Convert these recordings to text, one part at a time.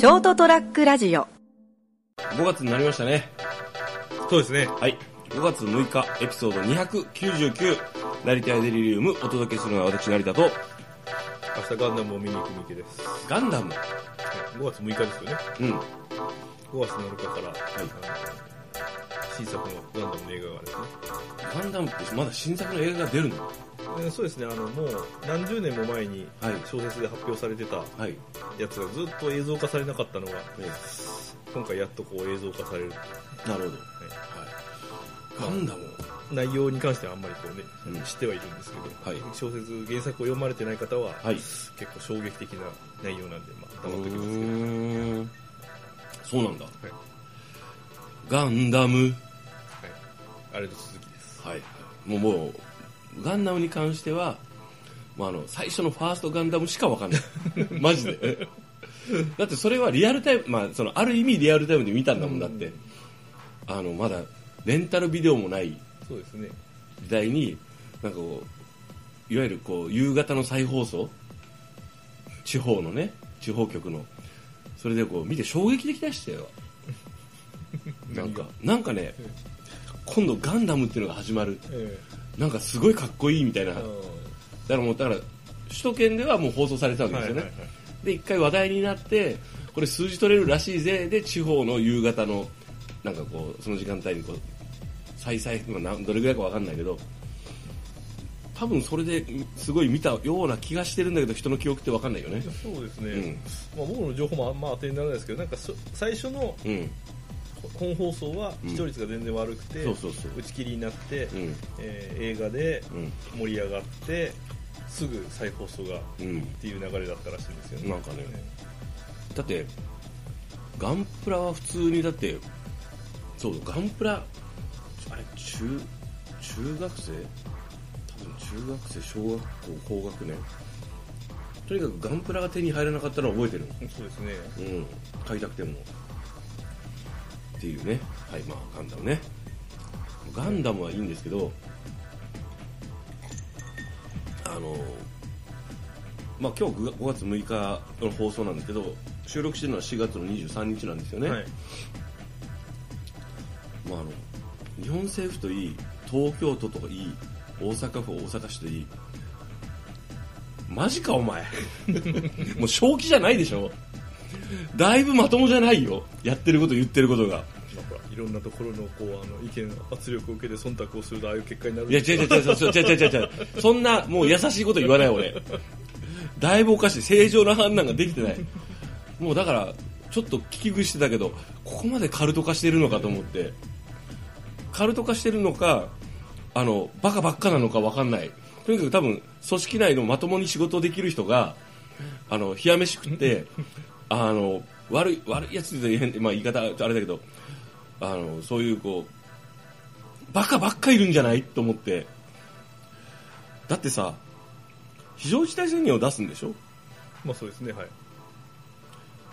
ショートトラックラジオ5月になりましたね。そうですね。はい。5月6日、エピソード299、成田デリリウム、お届けするのは私、成田と、明日ガンダムを見に行くみけです。ガンダム？はい5月6日ですよね。うん。5月7日から、あの新作のガンダムの映画がですね。ガンダムってまだ新作の映画が出るの？でそうですね、あの、もう何十年も前にはい小説で発表されてたはい。やつがずっと映像化されなかったのが、え今回やっとこう映像化される。えなるほど。はい。ガンダム内容に関してはあんまりこうね、うん知ってはいるんですけど、はい小説、原作を読まれてない方は、はい。結構衝撃的な内容なんで、まあ、う黙ってください。ーん。そうなんだ。いガンダム。はい。あれの続きです。はい。もうもう、ガンダムに関しては、もうあの、最初のファーストガンダムしかわかんない。マジで。だってそれはリアルタイム、まあ、その、ある意味リアルタイムで見たんだもんだって。あの、まだ、レンタルビデオもないそうですね。時代に、なんかこう、いわゆるこう、夕方の再放送？地方のね、地方局の。それでこう、見て衝撃的でしたよ。なんか、なんかね、今度ガンダムっていうのが始まる。えなんかすごいかっこいいみたいな。えだからもう、だから、首都圏ではもう放送されてたわけですよね。はいはいはいで、一回話題になって、これ数字取れるらしいぜ、で、地方の夕方の、なんかこう、その時間帯にこう、再々、どれぐらいかわかんないけど、多分それですごい見たような気がしてるんだけど、人の記憶ってわかんないよねそうですね、うん。まあ、僕の情報もあんま当てにならないですけどなんかそ最初のうん。本放送はうん視聴率が全然悪くて、そうそうそう。打ち切りになって、うん。えー映画でうん。盛り上がってすぐ再放送がっうん。ていう流れだったらしいんですよねなんかねだって、ガンプラは普通に、だって、そう、ガンプラ、あれ、中、中学生？多分中学生、小学校、高学年？とにかくガンプラが手に入らなかったのは覚えてる。そうですねうん。買いたくても。っていうね。はい、まあ、ガンダムね。ガンダムはいいんですけど、あの、まあ今日5月6日の放送なんですけど、収録してるのは4月の23日なんですよね。はいまああの、日本政府といい、東京都といい、大阪府、大阪市といい、マジかお前。もう正気じゃないでしょだいぶまともじゃないよ。やってること言ってることが。いろんなところのこうあの意見の圧力を受けて忖度をするとああいう結果になるんいや、違う違う違う、違う違う違う違う。そんな、もう優しいこと言わない俺。だいぶおかしい。正常な判断ができてない。もうだから、ちょっと聞き食いしてたけど、ここまでカルト化してるのかと思って。カルト化してるのか、あの、バカばっかなのかわかんない。とにかく多分、組織内のまともに仕事できる人が、あの、冷や飯食って、あの、悪い、悪いやつで言えんまあ言い方あれだけど、あの、そういうこう、バカばっかいるんじゃないと思って。だってさ、非常事態宣言を出すんでしょ？まあそうですねはい。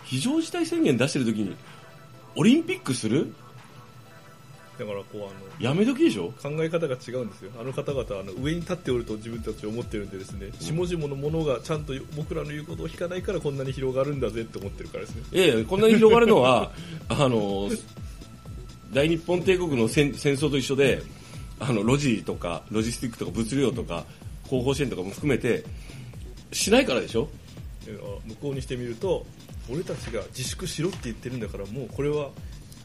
非常事態宣言出してる時に、オリンピックする？だからこうあのやめ時でしょ？考え方が違うんですよ。あの方々はあの上に立っておると自分たちは思ってるんでですね。下々のものがちゃんと僕らの言うことを聞かないからこんなに広がるんだぜって思ってるからですね。ええ、こんなに広がるのは、あの、大日本帝国の戦戦争と一緒で、あの、ロジとか、ロジスティックとか物量とか、後方支援とかも含めて、しないからでしょ？向こうにしてみると俺たちが自粛しろって言ってるんだからもうこれは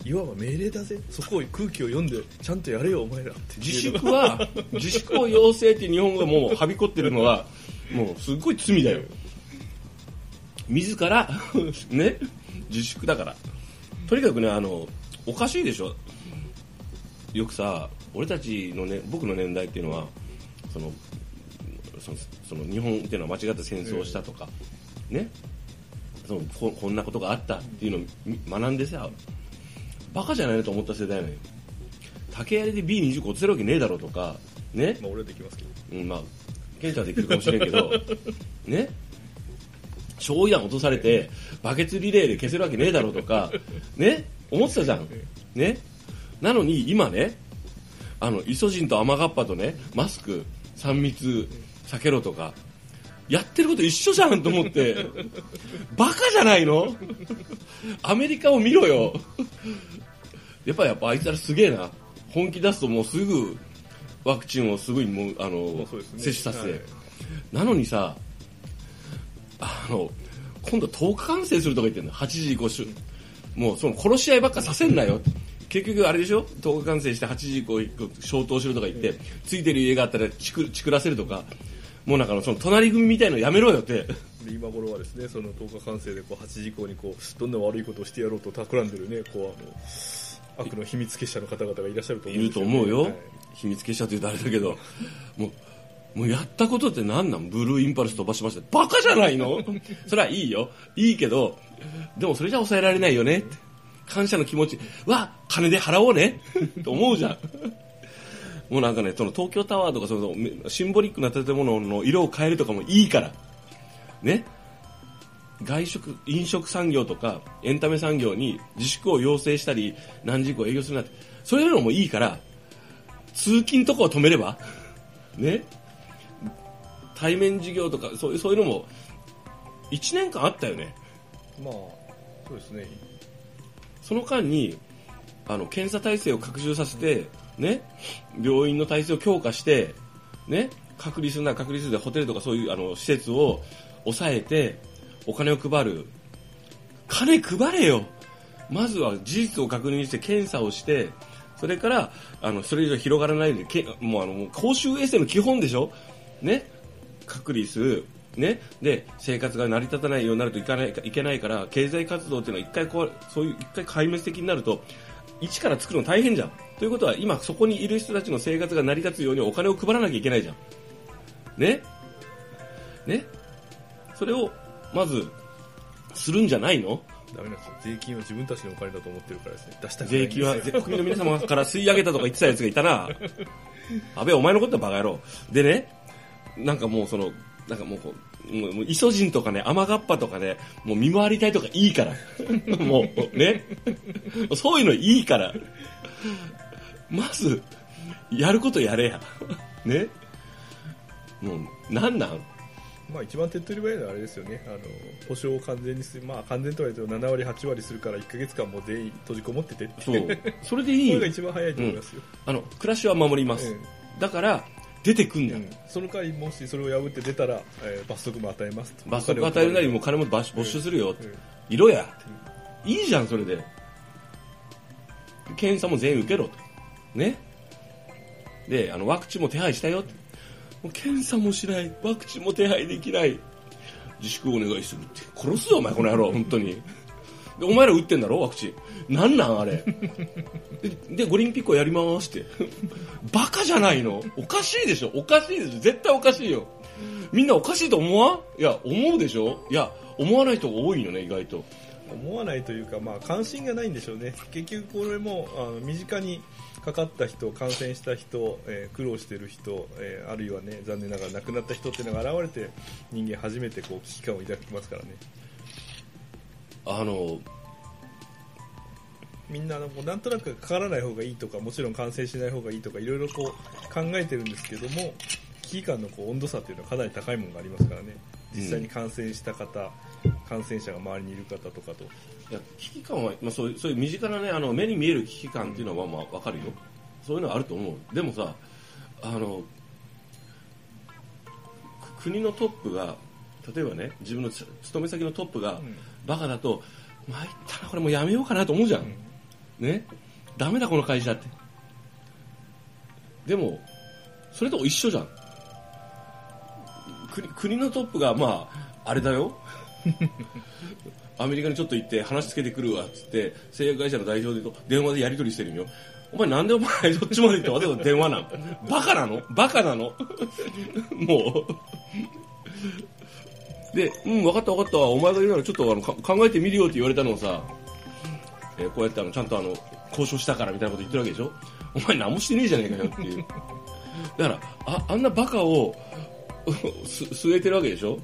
いわば命令だぜそこを空気を読んでちゃんとやれよお前らって自粛は、自粛を要請って日本語がもうはびこってるのは、もうすっごい罪だよ。自ら、ね、自粛だから。とにかくね、あの、おかしいでしょ。よくさ、俺たちのね、僕の年代っていうのは、その、その日本っていうのは間違った戦争したとか、ね、そのここんなことがあったっていうのを学んでさ、バカじゃないのと思った世代なのよ。竹槍で B20 個落とせるわけねえだろうとか、ね、まあ俺はできますけどうん、まあ、ケンちゃんはできるかもしれんけど、ね、焼夷弾落とされて、バケツリレーで消せるわけねえだろうとか、ね、思ってたじゃん。ね？なのに、今ね、あの、イソジンとアマガッパとね、マスク、3密、避けろとか、やってること一緒じゃんと思って。バカじゃないの？アメリカを見ろよ。やっぱやっぱあいつらすげえな。本気出すともうすぐワクチンをすぐにもうあの、うね。接種させて、はい。なのにさあの今度10日感染するとか言ってんの。8時以降しもうその殺し合いばっかさせんなよ。結局あれでしょ？10日感染して8時以降消灯しろとか言って、ついてる家があったらチクチクらせるとかもうなんかその隣組みたいのやめろよって。で今頃はですねその10日完成でこう8時以降にこうどんな悪いことをしてやろうと企んでるねこうあの悪の秘密結社の方々がいらっしゃると思いるうんですよ、ね、と思うよ、はい。秘密結社って言うとあれだけど もうもうやったことって何なん？ブルーインパルス飛ばしました。バカじゃないの？それはいいよ。いいけどでもそれじゃ抑えられないよねって。感謝の気持ち。わ金で払おうねと思うじゃんもうなんかねその東京タワーとかそのシンボリックな建物の色を変えるとかもいいから。ね。外食飲食産業とかエンタメ産業に自粛を要請したり何時以降営業するなってそういうのもいいから通勤とかを止めればね。対面授業とかそういうそういうのも1年間あったよね。まあそうですね。その間にあの検査体制を拡充させて、ね、病院の体制を強化して、ね、隔離するなら隔離するでホテルとかそういうあの施設を抑えてお金を配る。金配れよ。まずは事実を確認して検査をしてそれからあのそれ以上広がらないようにけもうあの公衆衛生の基本でしょ、ね、隔離する。ね、で生活が成り立たないようになるといかないいけないから経済活動っていうのは一回こうそういう一回壊滅的になると一から作るの大変じゃん。ということは今そこにいる人たちの生活が成り立つようにお金を配らなきゃいけないじゃん。ね？ね？それをまずするんじゃないの？ダメなんですよ税金は自分たちのお金だと思ってるからですね。出したくない。ん税金は国民の皆様から吸い上げたとか言ってたやつがいたな。安倍お前のことはバカ野郎。でねなんかもうそのなんかもうこうもうイソジンとかね雨がっぱとかねもう見回りたいとかいいから。もうね。そういうのいいから。まずやることやれや。ね。もうなんなん？まあ一番手っ取り早いのはあれですよね。あの保証を完全にする。まあ完全とは言うと7割8割するから1ヶ月間もう全員閉じこもっててって。そう。それでいい。よこれが一番早いと思いますよ、あの暮らしは守ります、うんだから出てくんだよ、うん。その代わりもしそれを破って出たら、えー罰則も与えますと。罰則与えるなりもう金も没没収するよ、うん。いろや。いいじゃんそれで。検査も全員受けろと。ね。であのワクチンも手配したよ。検査もしない。ワクチンも手配できない。自粛お願いするって。殺すぞお前この野郎。本当に。でお前ら打ってんだろ？ワクチン。なんなん？あれ。でで五輪ピッコやりますって。バカじゃないの？おかしいでしょ？おかしいでしょ？絶対おかしいよ。みんなおかしいと思わ？んいや思うでしょ？いや思わない人が多いよね意外と。思わないというか、まあ、関心がないんでしょうね。結局これもあの身近にかかった人感染した人、えー苦労している人、えーあるいはね残念ながら亡くなった人っていうのが現れて人間初めてこう危機感を抱きますからね。あのみんなもうなんとなくかからない方がいいとかもちろん感染しない方がいいとかいろいろこう考えてるんですけども危機感のこう温度差っていうのはかなり高いものがありますからね。実際に感染した方、感染者が周りにいる方とかと。いや危機感は、まあ、そういうそういう身近なねあの目に見える危機感っていうのはまあ分かるよ。そういうのはあると思う。でもさあのく国のトップが例えばね自分のつ勤め先のトップがんバカだと参ったなこれもうやめようかなと思うじゃん、ね？ダメだこの会社って。でもそれと一緒じゃん。国国のトップがまああれだよ。アメリカにちょっと行って話つけてくるわっつって製薬会社の代表でと電話でやり取りしてるよ。お前なんでお前どっちまで行ってわざわざ電話なん？バカなの？バカなの？もうでうん分かった分かった。お前が言うならちょっとあのか考えてみるよって言われたのをさ、えーこうやってあのちゃんとあの交渉したからみたいなこと言ってるわけでしょ？お前何もしてねえじゃねえかよっていう。だからああんなバカを す据えてるわけでしょ？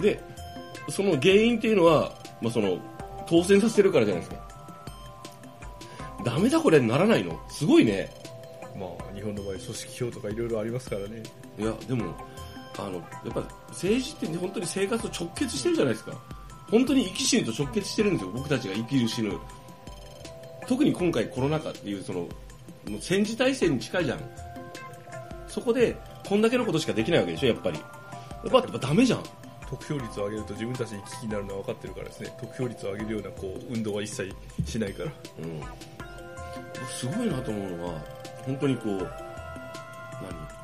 でその原因っていうのは、まあ、その当選させてるからじゃないですか。ダメだこれならないの？すごいね。まあ日本の場合組織票とかいろいろありますからね。いやでもあのやっぱ政治って本当に生活と直結してるじゃないですか。本当に生き死にと直結してるんですよ僕たちが生きる死ぬ。特に今回コロナ禍っていうそのもう戦時体制に近いじゃん。そこでこんだけのことしかできないわけでしょやっぱり。やっぱやっぱダメじゃん。得票率を上げると自分たちに危機になるのは分かってるからですね。得票率を上げるようなこう運動は一切しないから。うん、僕すごいなと思うのは本当にこう何？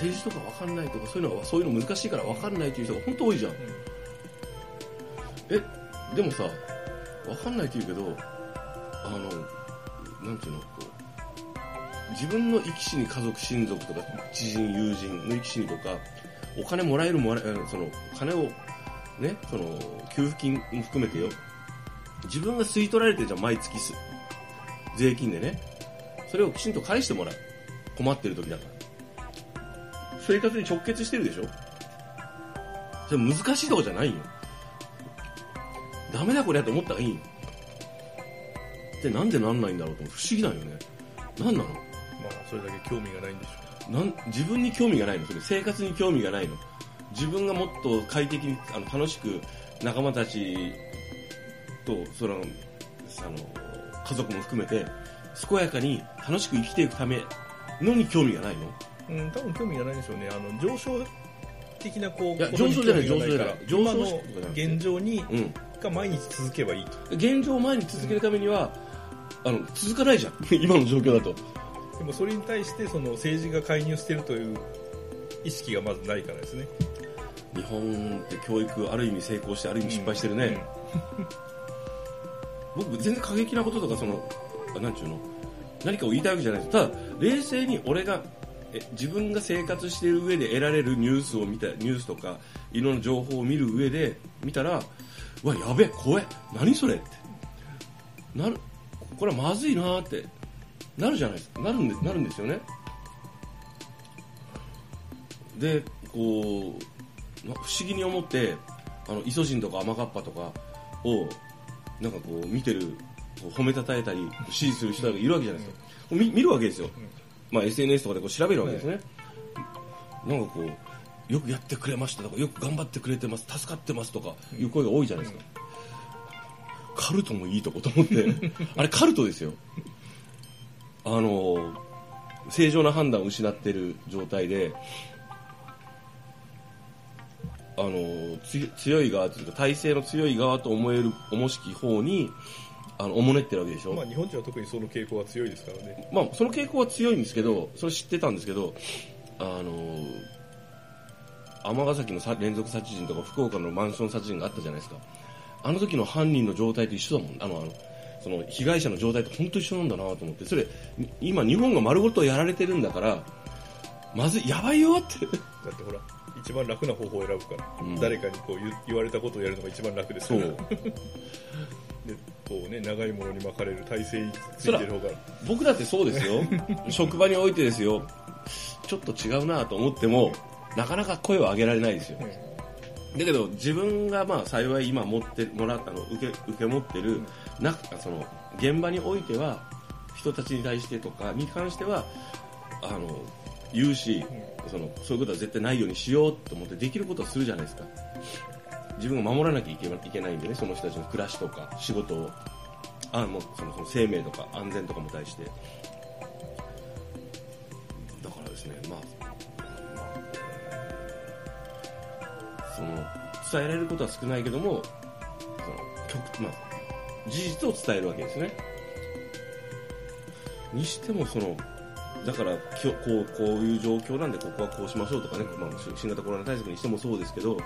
政治とか分かんないとかそういうのはそういうの難しいから分かんないという人が本当多いじゃん、えでもさ分かんないって言うけどあのなんていうのこう自分の生き死に家族親族とか知人友人の生き死にとかお金もらえるもらえその金をねその給付金も含めてよ。自分が吸い取られてるじゃん毎月す税金でね。それをきちんと返してもらう。困ってる時だから生活に直結してるでしょ？それ難しいとこじゃないよ。ダメだこれやと思ったらいいよでなんでなんないんだろうと不思議だよね。なんなの？まあそれだけ興味がないんでしょなん自分に興味がないの。それ生活に興味がないの。自分がもっと快適にあの楽しく仲間たちとそのあの家族も含めて健やかに楽しく生きていくためのに興味がないのう、うん、多分興味がないんでしょうね。あの上昇的なこう上昇じゃない上昇じゃない。上昇とかじゃなくて現状にうん。が毎日続けばいいと。現状を前に続けるためにはあの続かないじゃん。今の状況だと。でもそれに対してその政治が介入しているという意識がまずないからですね。日本って教育ある意味成功してある意味失敗してるね、僕全然過激なこととかそのあなんちゅうの？何かを言いたいわけじゃないです。ただ冷静に俺がえ自分が生活している上で得られるニュースを見たニュースとかいろんな情報を見る上で見たらうわやべえ怖え何それって。なるこれはまずいなーってなるじゃないですか。なるんですなるんですよね。でこうま不思議に思ってあのイソジンとかアマガッパとかをなんかこう見てる褒めたたえたり支持する人がいるわけじゃないですか、見見るわけですよ、まあ、SNS とかでこう調べるわけですね、なんかこうよくやってくれましたとかよく頑張ってくれてます助かってますとかいう声が多いじゃないですか、カルトもいいとこと思って。あれカルトですよ。あの正常な判断を失ってる状態であのつ強い側というか体制の強い側と思える重しき方にあのおもねってるわけでしょ、まあ日本人は特にその傾向が強いですからねまあ、その傾向は強いんですけど、それ知ってたんですけど、あの尼崎のさ連続殺人とか福岡のマンション殺人があったじゃないですか。あの時の犯人の状態と一緒だもん。あの、あの、その被害者の状態と本当一緒なんだなと思って、それ、に今日本が丸ごとやられてるんだから、まずい、やばいよって。だってほら一番楽な方法を選ぶから、うん誰かにこう言言われたことをやるのが一番楽ですからそう。でこうね長いものに巻かれる体勢についてる方が僕だってそうですよ。職場においてですよ。ちょっと違うなと思っても、なかなか声を上げられないですよ。だけど自分がまあ幸い今持ってもらったの受け受け持ってる、なその現場においては人たちに対してとかに関してはあの言うし、そのそういうことは絶対ないようにしようと思ってできることをするじゃないですか自分が守らなきゃいけないんでねその人たちの暮らしとか仕事を。あもうそのその生命とか安全とかも対してだからですねまあ、その伝えられることは少ないけどもその極、まあ、事実を伝えるわけですね。にしてもそのだからきょこうこういう状況なんでここはこうしましょうとかね、まあ、新型コロナ対策にしてもそうですけど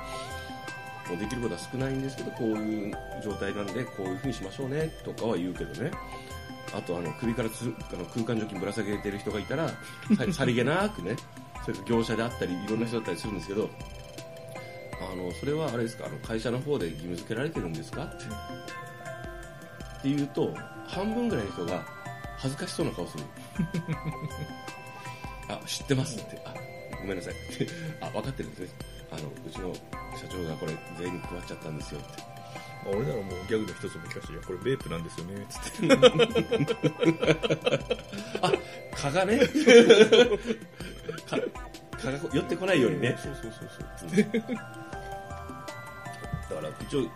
もうできることは少ないんですけどこういう状態なんでこういうふうにしましょうねとかは言うけどね。あとあの首からつあの空間除菌ぶら下げてる人がいたら ささりげなくねそれ業者であったりいろんな人だったりするんですけどあのそれはあれですかあの会社の方で義務付けられてるんですか？ってって言うと半分ぐらいの人が恥ずかしそうな顔する。あ知ってますって。あごめんなさい。あ分かってるんですねあのうちの社長がこれ全員に配っちゃったんですよって。まあ俺ならもうギャグの一つも聞かせていやこれベープなんですよね。つってあ蚊がね。蚊蚊が寄ってこないようにね。そうそうそうそう。だから一応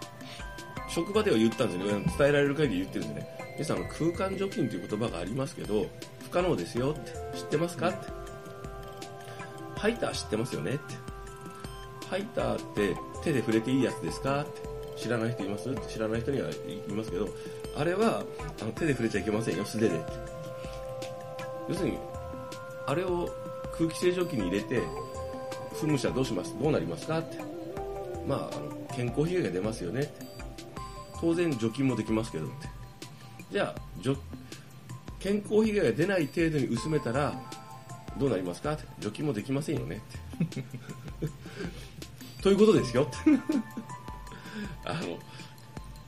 職場では言ったんですよ。ね伝えられる限り言ってるんですね。皆さんあの空間除菌という言葉がありますけど不可能ですよって。知ってますかって。ハイター知ってますよねってハイターって手で触れていいやつですかって知らない人いますって知らない人には言いますけどあれはあの手で触れちゃいけませんよ素手で。要するにあれを空気清浄機に入れて噴霧したらどうしますどうなりますかって。まああの健康被害が出ますよねって。当然除菌もできますけどって。じゃあ健康被害が出ない程度に薄めたらどうなりますかって。除菌もできませんよねって。ということですよ。あの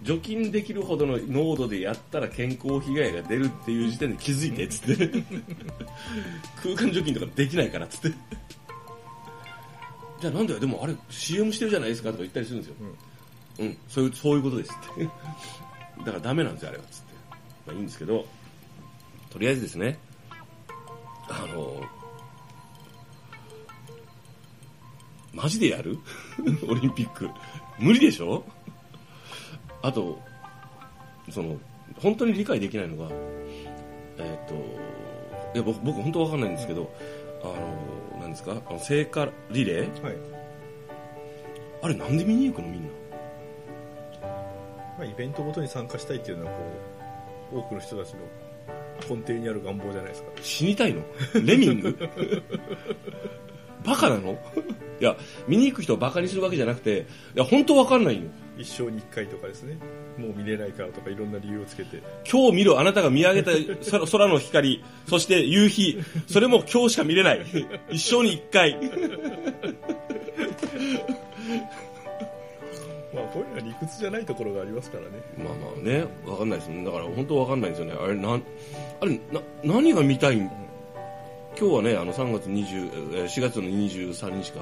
除菌できるほどの濃度でやったら健康被害が出るっていう時点で気づいてっつって。空間除菌とかできないからっつって。じゃあなんだよでもあれ CM してるじゃないですかとか言ったりするんですよ。うん、そういうそういうことですって。だからダメなんですよあれはつって。まあいいんですけどとりあえずですねあのマジでやる？オリンピック。無理でしょ？あとその本当に理解できないのがえっ、といや僕僕本当わかんないんですけど、あのなんですか？あの聖火リレー？はい。あれなんで見に行くのみんな？まあ、イベントごとに参加したいっていうのはこう多くの人たちの根底にある願望じゃないですか。死にたいの？レミング？バカなの？いや見に行く人をバカにするわけじゃなくていや本当わかんないよ。一生に一回とかですね。もう見れないからとかいろんな理由をつけて。今日見るあなたが見上げた 空空の光そして夕日それも今日しか見れない。一生に一回。まあこういうのは理屈じゃないところがありますからね。まあまあねわかんないですね。だから本当わかんないんですよね。あれなんあれな何が見たいん？今日はねあの3月20えー4月の23日か。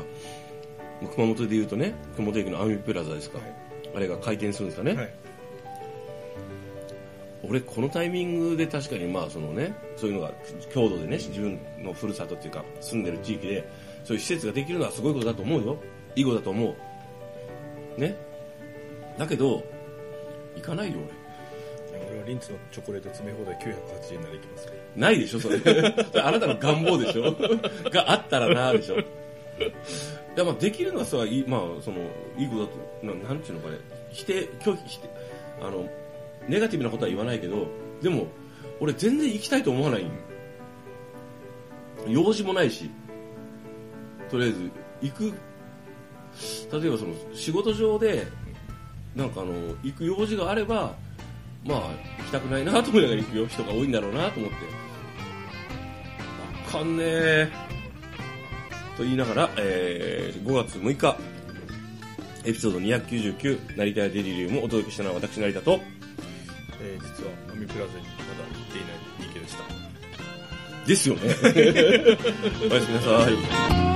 熊本でいうとね熊本駅のアミプラザですか、はい。あれが開店するんですかね、はい。俺このタイミングで確かにまあそのねそういうのが郷土でね自分のふるさとっていうか住んでる地域でそういう施設ができるのはすごいことだと思うよ。いいことだと思う。ね。だけど行かないよ俺俺はリンツのチョコレート詰め放題980円なら行きますね。ないでしょそれ。そ れあなたの願望でしょ。があったらなでしょ。いやまあできるのはさいいまあそのいいことだとななんていうのかね。否定拒否否定あのネガティブなことは言わないけどでも俺全然行きたいと思わない。用事もないしとりあえず行く。例えばその仕事上でなんかあの行く用事があればまあ行きたくないなと思いながら行くよ。人が多いんだろうなと思って。あかんねえ。と言いながら、えー5月6日。エピソード299成田屋デリリウムをお届けしたのは私成田と。えー実はアミプラザにまだ行っていない DK でした。ですよね。おやすみなさい